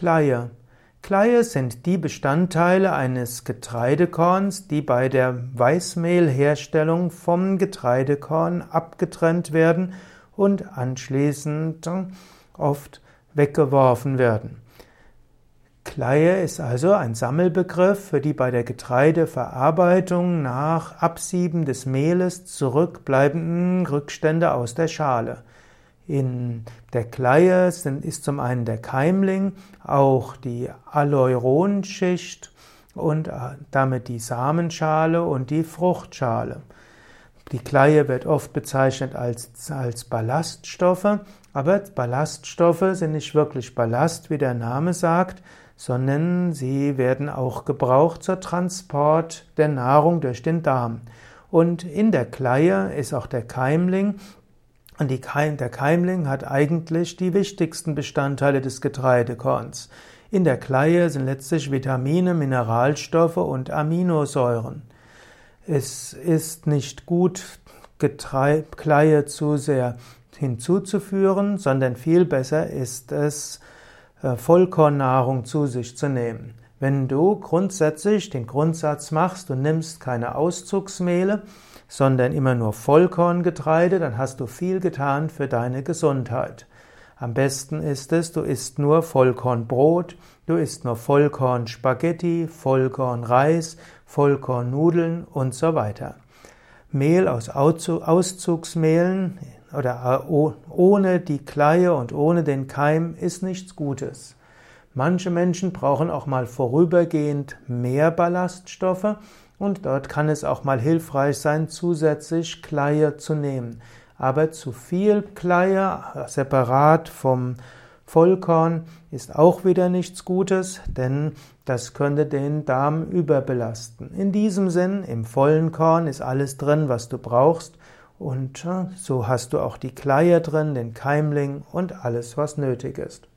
Kleie. Kleie sind die Bestandteile eines Getreidekorns, die bei der Weißmehlherstellung vom Getreidekorn abgetrennt werden und anschließend oft weggeworfen werden. Kleie ist also ein Sammelbegriff für die bei der Getreideverarbeitung nach Absieben des Mehles zurückbleibenden Rückstände aus der Schale. In der Kleie ist zum einen der Keimling, auch die Aleuronschicht und äh, damit die Samenschale und die Fruchtschale. Die Kleie wird oft bezeichnet als, als Ballaststoffe, aber Ballaststoffe sind nicht wirklich Ballast, wie der Name sagt, sondern sie werden auch gebraucht zur Transport der Nahrung durch den Darm. Und in der Kleie ist auch der Keimling, und Keim, der Keimling hat eigentlich die wichtigsten Bestandteile des Getreidekorns. In der Kleie sind letztlich Vitamine, Mineralstoffe und Aminosäuren. Es ist nicht gut, Getrei Kleie zu sehr hinzuzuführen, sondern viel besser ist es, äh, Vollkornnahrung zu sich zu nehmen. Wenn du grundsätzlich den Grundsatz machst, du nimmst keine Auszugsmehle, sondern immer nur Vollkorngetreide, dann hast du viel getan für deine Gesundheit. Am besten ist es, du isst nur Vollkornbrot, du isst nur Vollkornspaghetti, Vollkornreis, Vollkornnudeln und so weiter. Mehl aus Auszugsmehlen oder äh, ohne die Kleie und ohne den Keim ist nichts Gutes. Manche Menschen brauchen auch mal vorübergehend mehr Ballaststoffe und dort kann es auch mal hilfreich sein, zusätzlich Kleie zu nehmen. Aber zu viel Kleie separat vom Vollkorn ist auch wieder nichts Gutes, denn das könnte den Darm überbelasten. In diesem Sinn, im vollen Korn ist alles drin, was du brauchst. Und so hast du auch die Kleie drin, den Keimling und alles, was nötig ist.